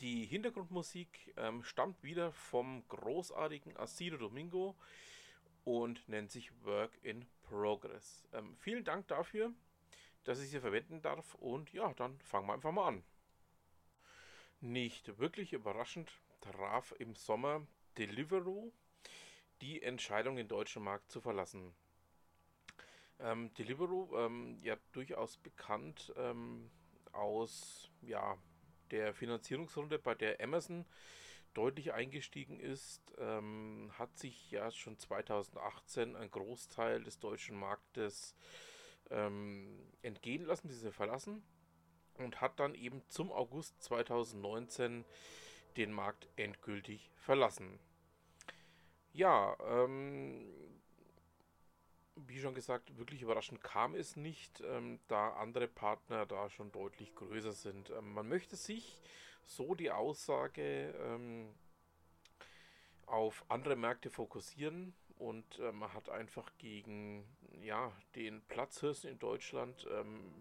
Die Hintergrundmusik ähm, stammt wieder vom großartigen Asido Domingo und nennt sich Work in Progress. Ähm, vielen Dank dafür, dass ich sie verwenden darf und ja, dann fangen wir einfach mal an. Nicht wirklich überraschend traf im Sommer Deliveroo die Entscheidung, den deutschen Markt zu verlassen. Ähm, Deliveroo, ähm, ja durchaus bekannt ähm, aus ja, der Finanzierungsrunde, bei der Amazon deutlich eingestiegen ist, ähm, hat sich ja schon 2018 ein Großteil des deutschen Marktes ähm, entgehen lassen, diese verlassen und hat dann eben zum August 2019 den Markt endgültig verlassen. Ja, ähm, wie schon gesagt, wirklich überraschend kam es nicht, ähm, da andere Partner da schon deutlich größer sind. Ähm, man möchte sich, so die Aussage, ähm, auf andere Märkte fokussieren und äh, man hat einfach gegen ja, den Platzhirsten in Deutschland ähm,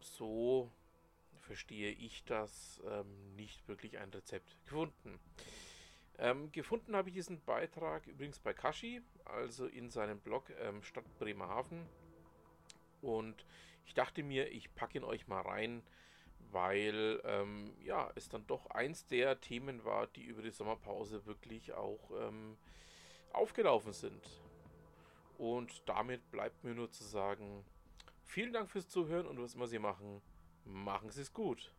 so verstehe ich das ähm, nicht wirklich ein Rezept gefunden. Ähm, gefunden habe ich diesen Beitrag übrigens bei Kashi, also in seinem Blog ähm, Stadt Bremerhaven. Und ich dachte mir, ich packe ihn euch mal rein, weil ähm, ja, es dann doch eins der Themen war, die über die Sommerpause wirklich auch ähm, aufgelaufen sind. Und damit bleibt mir nur zu sagen, vielen Dank fürs Zuhören und was immer Sie machen, machen Sie es gut.